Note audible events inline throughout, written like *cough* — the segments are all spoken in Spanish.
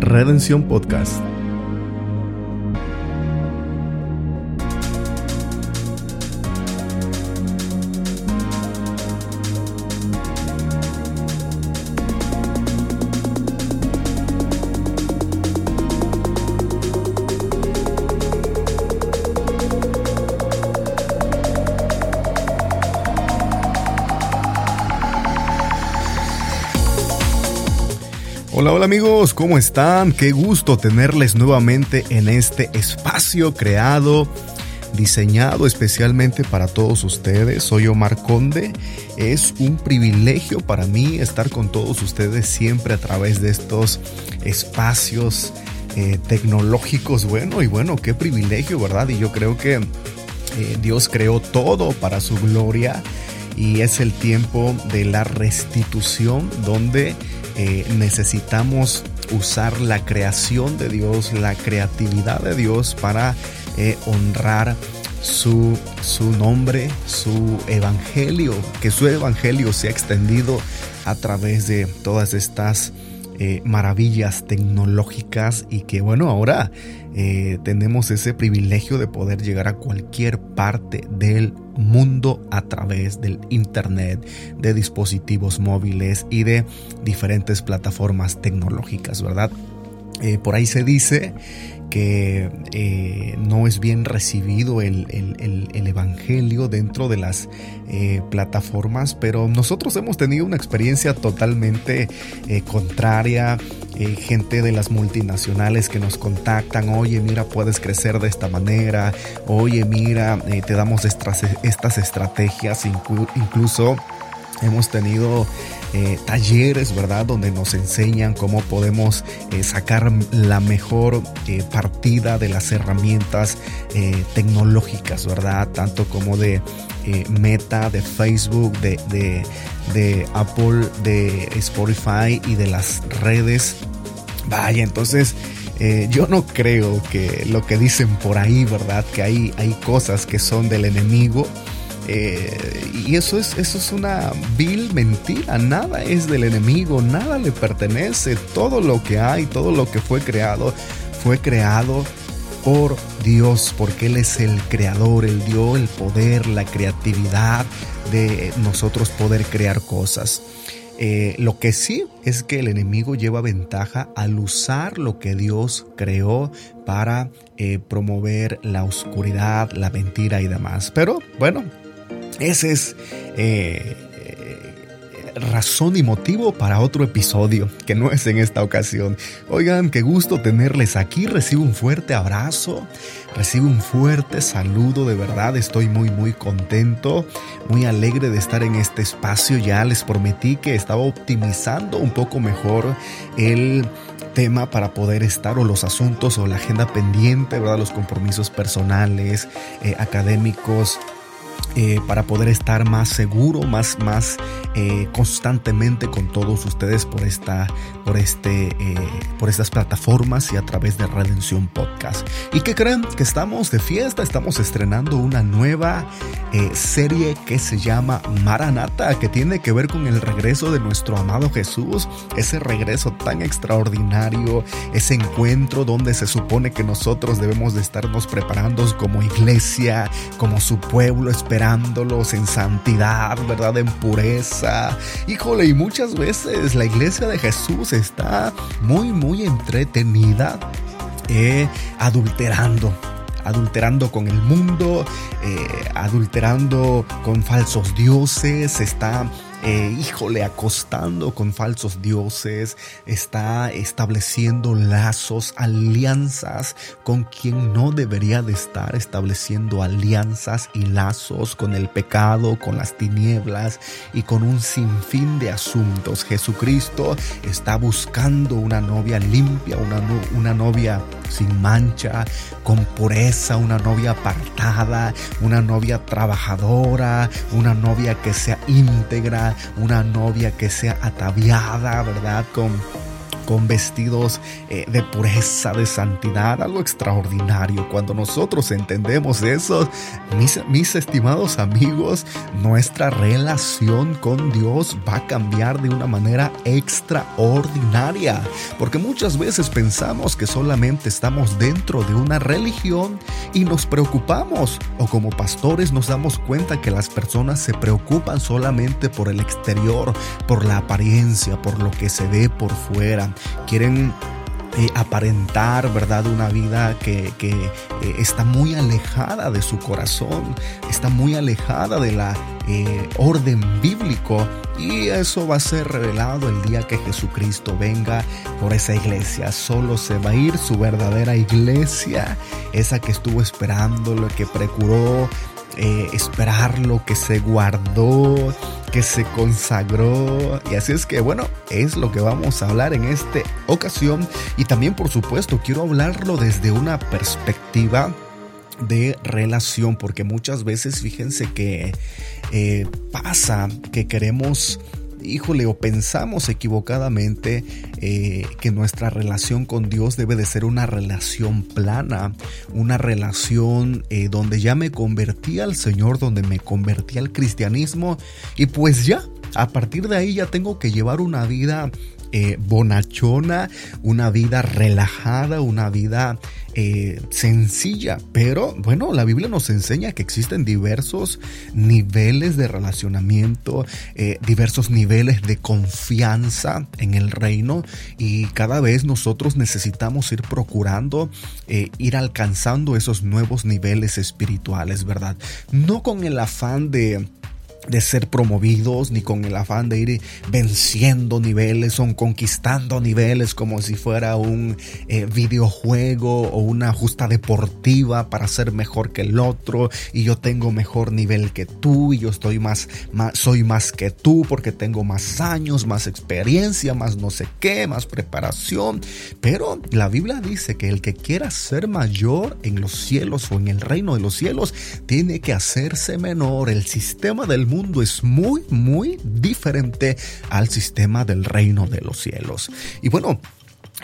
Redención Podcast. Hola, amigos, ¿cómo están? Qué gusto tenerles nuevamente en este espacio creado, diseñado especialmente para todos ustedes. Soy Omar Conde. Es un privilegio para mí estar con todos ustedes siempre a través de estos espacios eh, tecnológicos. Bueno, y bueno, qué privilegio, ¿verdad? Y yo creo que eh, Dios creó todo para su gloria y es el tiempo de la restitución donde eh, necesitamos usar la creación de Dios, la creatividad de Dios para eh, honrar su, su nombre, su evangelio, que su evangelio sea extendido a través de todas estas eh, maravillas tecnológicas y que bueno, ahora eh, tenemos ese privilegio de poder llegar a cualquier parte del mundo a través del Internet, de dispositivos móviles y de diferentes plataformas tecnológicas, ¿verdad? Eh, por ahí se dice que eh, no es bien recibido el, Evangelio dentro de las plataformas, pero nosotros hemos tenido una experiencia totalmente contraria. Gente de las multinacionales que nos contactan, oye, mira, puedes crecer de esta manera, oye, mira, te damos estas, estas estrategias, incluso hemos tenido eh, talleres, ¿verdad? Donde nos enseñan cómo podemos eh, sacar la mejor eh, partida de las herramientas tecnológicas, ¿verdad? Tanto como de Meta, de Facebook, de, de, Apple, de Spotify y de las redes. Vaya, entonces... yo no creo que lo que dicen por ahí, ¿verdad? Que hay, hay cosas que son del enemigo eh, y eso es, eso es una vil mentira. Nada es del enemigo, nada le pertenece. Todo lo que hay, todo lo que fue creado, fue creado por Dios, porque Él es el creador, Él dio el poder, la creatividad de nosotros poder crear cosas. Eh, lo que sí es que el enemigo lleva ventaja al usar lo que Dios creó para eh, promover la oscuridad, la mentira y demás. Pero bueno, ese es eh, eh, razón y motivo para otro episodio, que no es en esta ocasión. Oigan, qué gusto tenerles aquí. Recibo un fuerte abrazo, recibo un fuerte saludo, de verdad estoy muy muy contento, muy alegre de estar en este espacio. Ya les prometí que estaba optimizando un poco mejor el tema para poder estar o los asuntos o la agenda pendiente, ¿verdad? Los compromisos personales, eh, académicos, eh, para poder estar más seguro, más, más eh, constantemente con todos ustedes por, esta, por, este, eh, por estas plataformas y a través de Redención Podcast. ¿Y qué creen? Que estamos de fiesta, estamos estrenando una nueva serie que se llama Maranata, que tiene que ver con el regreso de nuestro amado Jesús, ese regreso tan extraordinario, ese encuentro donde se supone que nosotros debemos de estarnos preparando como iglesia, como su pueblo, esperando en santidad, ¿verdad? En pureza. Híjole, y muchas veces la iglesia de Jesús está muy, muy entretenida, eh, adulterando adulterando con el mundo, eh, adulterando con falsos dioses, está eh, híjole, acostando con falsos dioses, está estableciendo lazos, alianzas con quien no debería de estar, estableciendo alianzas y lazos con el pecado, con las tinieblas y con un sinfín de asuntos. Jesucristo está buscando una novia limpia, una, una novia sin mancha, con pureza, una novia apartada, una novia trabajadora, una novia que sea íntegra, una novia que sea ataviada, ¿verdad? Con con vestidos eh, de pureza, de santidad, algo extraordinario. Cuando nosotros entendemos eso, mis, mis estimados amigos, nuestra relación con Dios va a cambiar de una manera extraordinaria. Porque muchas veces pensamos que solamente estamos dentro de una religión y nos preocupamos. O como pastores nos damos cuenta que las personas se preocupan solamente por el exterior, por la apariencia, por lo que se ve por fuera quieren eh, aparentar, ¿verdad? Una vida que, eh, está muy alejada de su corazón, está muy alejada de la eh, orden bíblico y eso va a ser revelado el día que Jesucristo venga por esa iglesia. Solo se va a ir su verdadera iglesia, esa que estuvo esperando, lo que procuró esperarlo, que se guardó, que se consagró. Y así es que bueno, es lo que vamos a hablar en esta ocasión. Y también por supuesto quiero hablarlo desde una perspectiva de relación, porque muchas veces fíjense que eh, pasa que queremos híjole, o pensamos equivocadamente eh, que nuestra relación con Dios debe de ser una relación plana, una relación eh, donde ya me convertí al Señor, donde me convertí al cristianismo y pues ya, a partir de ahí ya tengo que llevar una vida eh, bonachona, una vida relajada, una vida eh, sencilla. Pero bueno, la Biblia nos enseña que existen diversos niveles de relacionamiento, eh, diversos niveles de confianza en el reino y cada vez nosotros necesitamos ir procurando ir alcanzando esos nuevos niveles espirituales, ¿verdad? No con el afán de de ser promovidos ni con el afán de ir venciendo niveles o conquistando niveles como si fuera un eh, videojuego o una justa deportiva para ser mejor que el otro y yo tengo mejor nivel que tú y yo estoy más, más soy más que tú porque tengo más años, más experiencia, más no sé qué, más preparación, pero la Biblia dice que el que quiera ser mayor en los cielos o en el reino de los cielos tiene que hacerse menor. El sistema del mundo mundo es muy, muy diferente al sistema del reino de los cielos. Y bueno,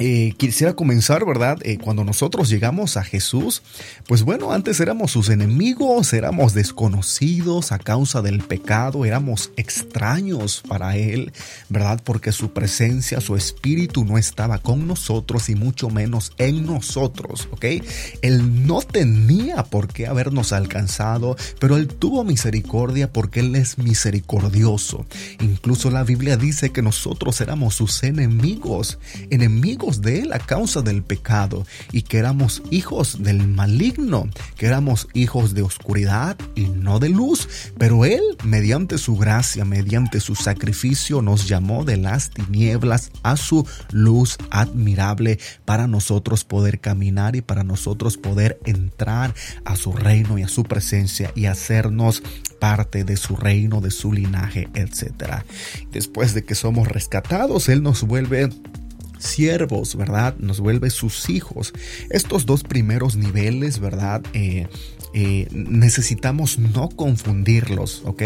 eh, quisiera comenzar, ¿verdad? Eh, cuando nosotros llegamos a Jesús, pues bueno, antes éramos sus enemigos, éramos desconocidos a causa del pecado, éramos extraños para Él, ¿verdad? Porque su presencia, su espíritu no estaba con nosotros y mucho menos en nosotros, ¿ok? Él no tenía por qué habernos alcanzado, pero Él tuvo misericordia porque Él es misericordioso. Incluso la Biblia dice que nosotros éramos sus enemigos, enemigos de Él a causa del pecado y que éramos hijos del maligno, que éramos hijos de oscuridad y no de luz. Pero Él, mediante su gracia, mediante su sacrificio, nos llamó de las tinieblas a su luz admirable para nosotros poder caminar y para nosotros poder entrar a su reino y a su presencia y hacernos parte de su reino, de su linaje, etc. Después de que somos rescatados, Él nos vuelve siervos, ¿verdad? Nos vuelve sus hijos. Estos dos primeros niveles, ¿verdad? Eh, eh, necesitamos no confundirlos, ¿ok?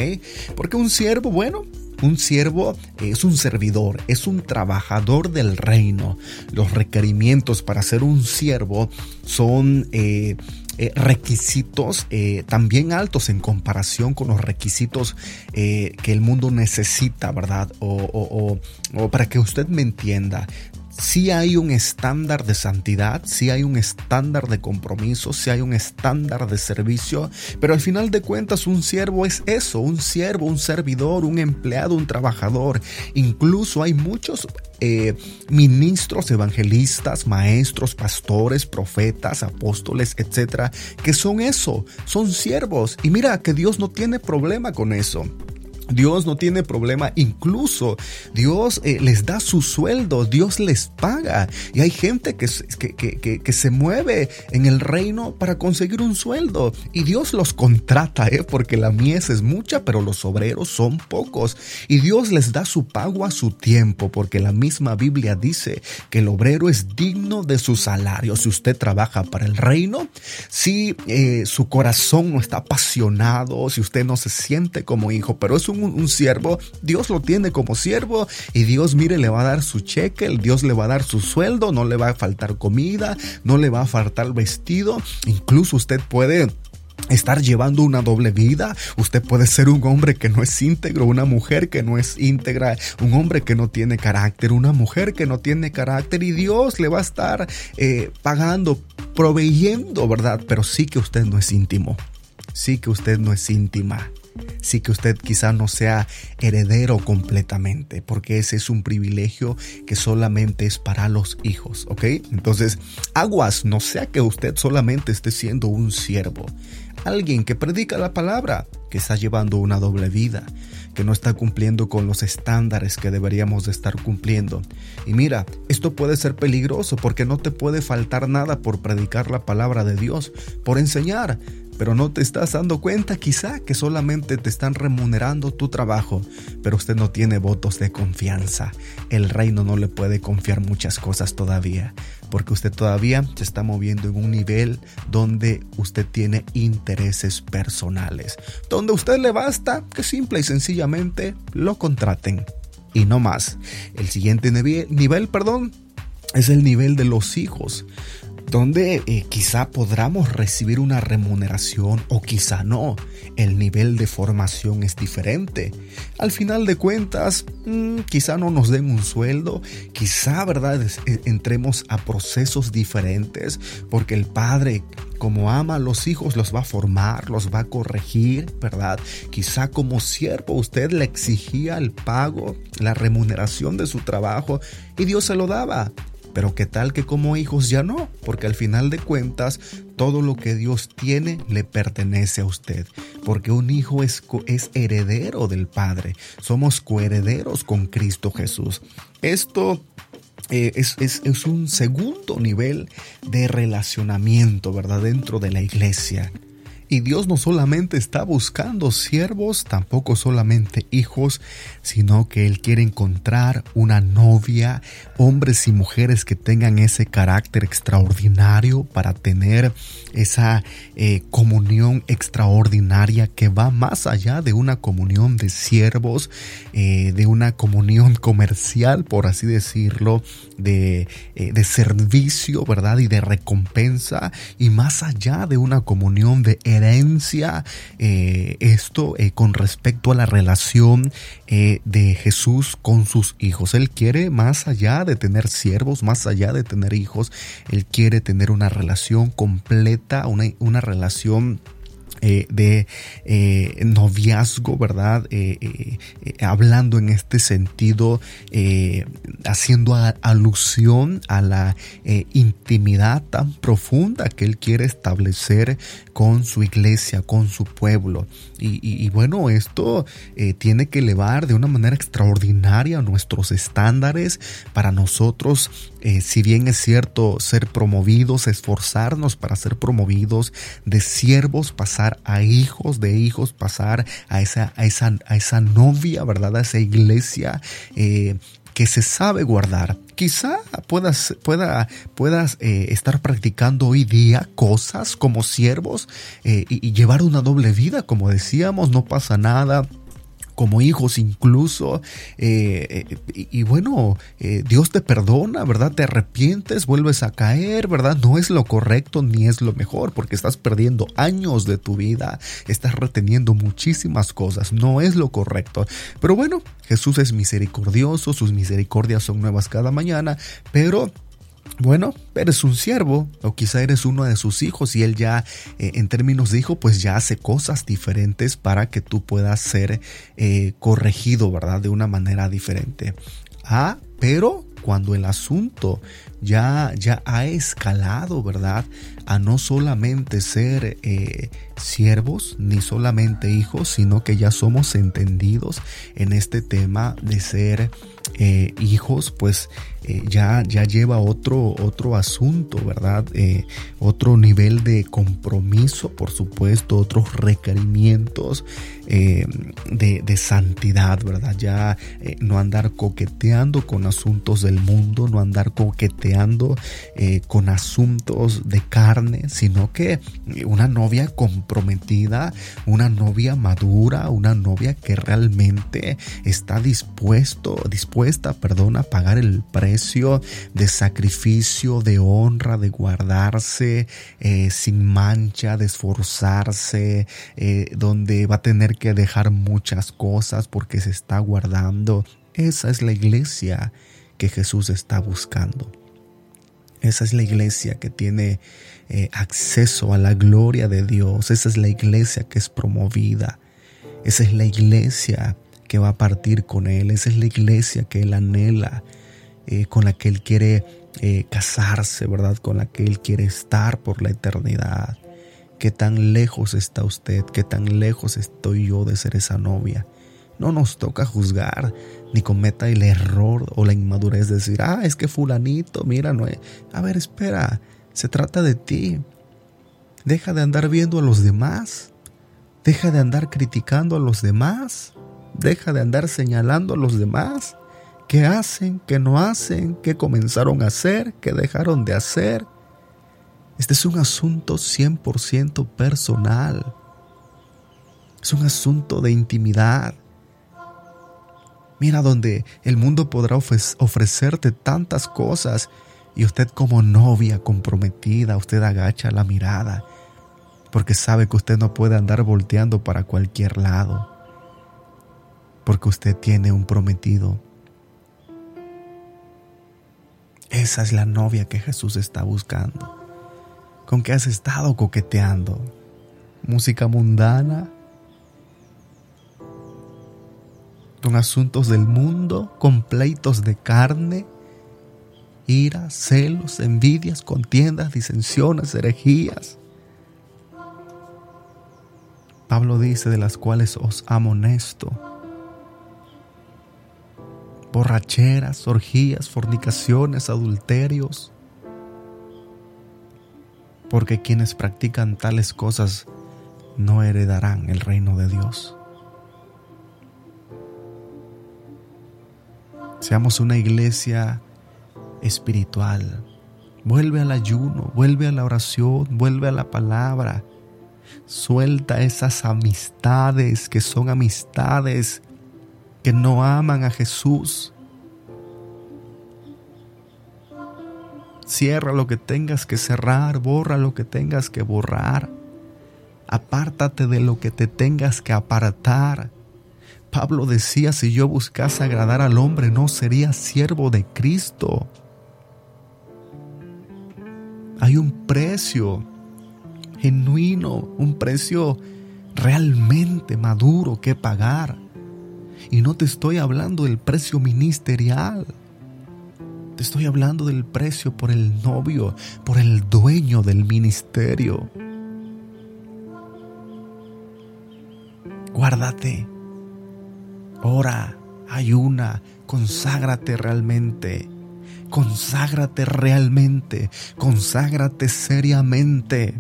Porque un siervo, bueno, un siervo es un servidor, es un trabajador del reino. Los requerimientos para ser un siervo son eh, requisitos también altos en comparación con los requisitos que el mundo necesita, ¿verdad? o, para que usted me entienda, si hay un estándar de santidad, si hay un estándar de compromiso, si hay un estándar de servicio, pero al final de cuentas un siervo es eso, un siervo, un servidor, un empleado, un trabajador. Incluso hay muchos eh, ministros, evangelistas, maestros, pastores, profetas, apóstoles, etcétera, que son eso, son siervos. Y mira que Dios no tiene problema con eso. Dios no tiene problema, incluso Dios eh, les da su sueldo, Dios les paga. Y hay gente que, que, que, se mueve en el reino para conseguir un sueldo. Y Dios los contrata, ¿eh? porque la mies es mucha, pero los obreros son pocos. Y Dios les da su pago a su tiempo, porque la misma Biblia dice que el obrero es digno de su salario. Si usted trabaja para el reino, si eh, su corazón no está apasionado, si usted no se siente como hijo, pero es un un, siervo, Dios lo tiene como siervo y Dios, mire, le va a dar su cheque, el Dios le va a dar su sueldo, no le va a faltar comida, no le va a faltar vestido, incluso usted puede estar llevando una doble vida. Usted puede ser un hombre que no es íntegro, una mujer que no es íntegra, un hombre que no tiene carácter, una mujer que no tiene carácter y Dios le va a estar eh, pagando, proveyendo, ¿verdad? Pero sí que usted no es íntimo, sí que usted no es íntima sí que usted quizá no sea heredero completamente, porque ese es un privilegio que solamente es para los hijos, ¿ok? Entonces, aguas, no sea que usted solamente esté siendo un siervo, alguien que predica la palabra, que está llevando una doble vida, que no está cumpliendo con los estándares que deberíamos de estar cumpliendo. Y mira, esto puede ser peligroso porque no te puede faltar nada por predicar la palabra de Dios, por enseñar pero no te estás dando cuenta quizá que solamente te están remunerando tu trabajo, pero usted no tiene votos de confianza. El reino no le puede confiar muchas cosas todavía, porque usted todavía se está moviendo en un nivel donde usted tiene intereses personales, donde a usted le basta que simple y sencillamente lo contraten. Y no más. El siguiente nivel, nivel perdón, es el nivel de los hijos donde eh, quizá podamos recibir una remuneración o quizá no. El nivel de formación es diferente. Al final de cuentas, mm, quizá no nos den un sueldo, quizá, ¿verdad?, eh, entremos a procesos diferentes porque el padre como ama a los hijos, los va a formar, los va a corregir, ¿verdad? Quizá como siervo usted le exigía el pago, la remuneración de su trabajo y Dios se lo daba. Pero qué tal que como hijos ya no, porque al final de cuentas todo lo que Dios tiene le pertenece a usted, porque un hijo es, es heredero del Padre, somos coherederos con Cristo Jesús. Esto eh, es, es, es, un segundo nivel de relacionamiento, ¿verdad? Dentro de la iglesia. Y Dios no solamente está buscando siervos, tampoco solamente hijos, sino que Él quiere encontrar una novia, hombres y mujeres que tengan ese carácter extraordinario para tener esa eh, comunión extraordinaria que va más allá de una comunión de siervos, eh, de una comunión comercial, por así decirlo, de, eh, de servicio, ¿verdad? Y de recompensa, y más allá de una comunión de herencia, eh, esto eh, con respecto a la relación eh, de Jesús con sus hijos. Él quiere más allá de tener siervos, más allá de tener hijos, Él quiere tener una relación completa, una, una relación eh, de eh, noviazgo, ¿verdad? Eh, hablando en este sentido, haciendo alusión a la intimidad tan profunda que Él quiere establecer con su iglesia, con su pueblo. Y, bueno, esto tiene que elevar de una manera extraordinaria nuestros estándares para nosotros, si bien es cierto, ser promovidos, esforzarnos para ser promovidos de siervos, pasar a hijos de hijos, pasar a esa, a esa, a esa novia, ¿verdad? A esa iglesia eh, que se sabe guardar. Quizá puedas, pueda, puedas eh, estar practicando hoy día cosas como siervos eh, y, llevar una doble vida, como decíamos, no pasa nada como hijos incluso. Eh, eh, y, bueno, eh, Dios te perdona, ¿verdad? Te arrepientes, vuelves a caer, ¿verdad? No es lo correcto ni es lo mejor porque estás perdiendo años de tu vida, estás reteniendo muchísimas cosas, no es lo correcto. Pero bueno, Jesús es misericordioso, sus misericordias son nuevas cada mañana, pero bueno, eres un siervo o quizá eres uno de sus hijos y él ya eh, en términos de hijo pues ya hace cosas diferentes para que tú puedas ser eh, corregido, ¿verdad? De una manera diferente. Ah, pero cuando el asunto ya, ya ha escalado, ¿verdad? A no solamente ser eh, siervos ni solamente hijos, sino que ya somos entendidos en este tema de ser hijos, pues eh, ya, ya lleva otro, otro asunto, ¿verdad? Eh, otro nivel de compromiso, por supuesto, otros requerimientos de, de, santidad, ¿verdad? Ya no andar coqueteando con asuntos del mundo, no andar coqueteando con asuntos de carne, sino que una novia comprometida, una novia madura, una novia que realmente está dispuesto, dispuesta perdón, a pagar el de sacrificio, de honra, de guardarse eh, sin mancha, de esforzarse, eh, donde va a tener que dejar muchas cosas porque se está guardando. Esa es la iglesia que Jesús está buscando. Esa es la iglesia que tiene eh, acceso a la gloria de Dios. Esa es la iglesia que es promovida. Esa es la iglesia que va a partir con Él. Esa es la iglesia que Él anhela, eh, con la que Él quiere eh, casarse, ¿verdad? Con la que Él quiere estar por la eternidad. ¿Qué tan lejos está usted? ¿Qué tan lejos estoy yo de ser esa novia? No nos toca juzgar, ni cometa el error o la inmadurez de decir, ah, es que fulanito, mira, no es. A ver, espera, se trata de ti. Deja de andar viendo a los demás. Deja de andar criticando a los demás. Deja de andar señalando a los demás. ¿Qué hacen? ¿Qué no hacen? ¿Qué comenzaron a hacer? ¿Qué dejaron de hacer? Este es un asunto 100% personal. Es un asunto de intimidad. Mira donde el mundo podrá ofrecerte tantas cosas y usted como novia comprometida, usted agacha la mirada porque sabe que usted no puede andar volteando para cualquier lado porque usted tiene un prometido. Esa es la novia que Jesús está buscando. ¿Con qué has estado coqueteando? ¿Música mundana? ¿Con asuntos del mundo? ¿Con pleitos de carne? ¿Ira, celos, envidias, contiendas, disensiones, herejías? Pablo dice de las cuales os amonesto borracheras, orgías, fornicaciones, adulterios. Porque quienes practican tales cosas no heredarán el reino de Dios. Seamos una iglesia espiritual. Vuelve al ayuno, vuelve a la oración, vuelve a la palabra. Suelta esas amistades que son amistades que no aman a Jesús. Cierra lo que tengas que cerrar, borra lo que tengas que borrar. Apártate de lo que te tengas que apartar. Pablo decía, si yo buscase agradar al hombre, no sería siervo de Cristo. Hay un precio genuino, un precio realmente maduro que pagar. Y no te estoy hablando del precio ministerial. Te estoy hablando del precio por el novio, por el dueño del ministerio. Guárdate. Ora, ayuna, conságrate realmente. Conságrate realmente. Conságrate seriamente.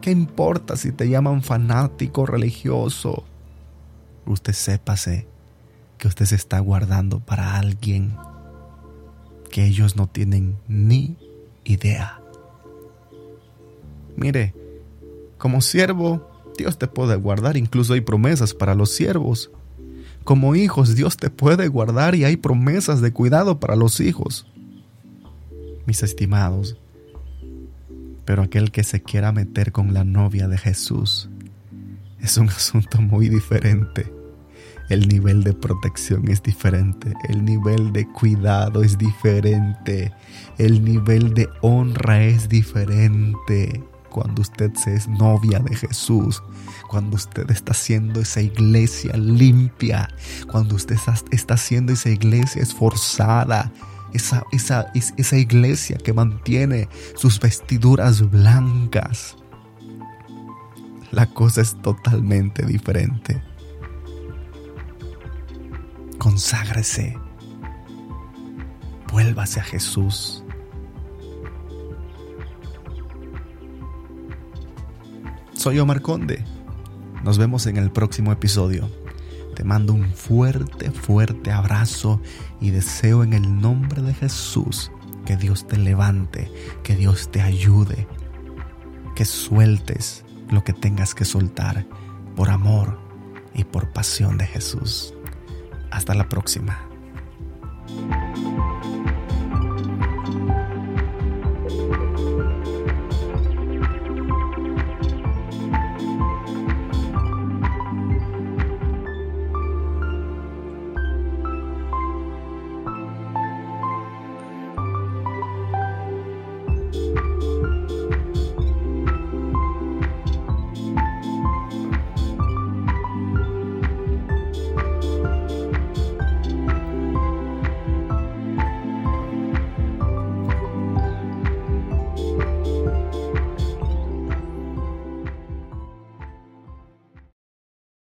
¿Qué importa si te llaman fanático religioso? Usted sépase que usted se está guardando para alguien que ellos no tienen ni idea. Mire, como siervo, Dios te puede guardar, incluso hay promesas para los siervos. Como hijos, Dios te puede guardar y hay promesas de cuidado para los hijos. Mis estimados, pero aquel que se quiera meter con la novia de Jesús es un *laughs* asunto muy diferente el nivel de protección es diferente, el nivel de cuidado es diferente, el nivel de honra es diferente. Cuando usted se es novia de Jesús, cuando usted está haciendo esa iglesia limpia, cuando usted está haciendo esa iglesia esforzada, esa, esa, esa iglesia que mantiene sus vestiduras blancas. La cosa es totalmente diferente. Conságrese. Vuélvase a Jesús. Soy Omar Conde. Nos vemos en el próximo episodio. Te mando un fuerte, fuerte abrazo y deseo en el nombre de Jesús que Dios te levante, que Dios te ayude, que sueltes lo que tengas que soltar por amor y por pasión de Jesús. Hasta la próxima.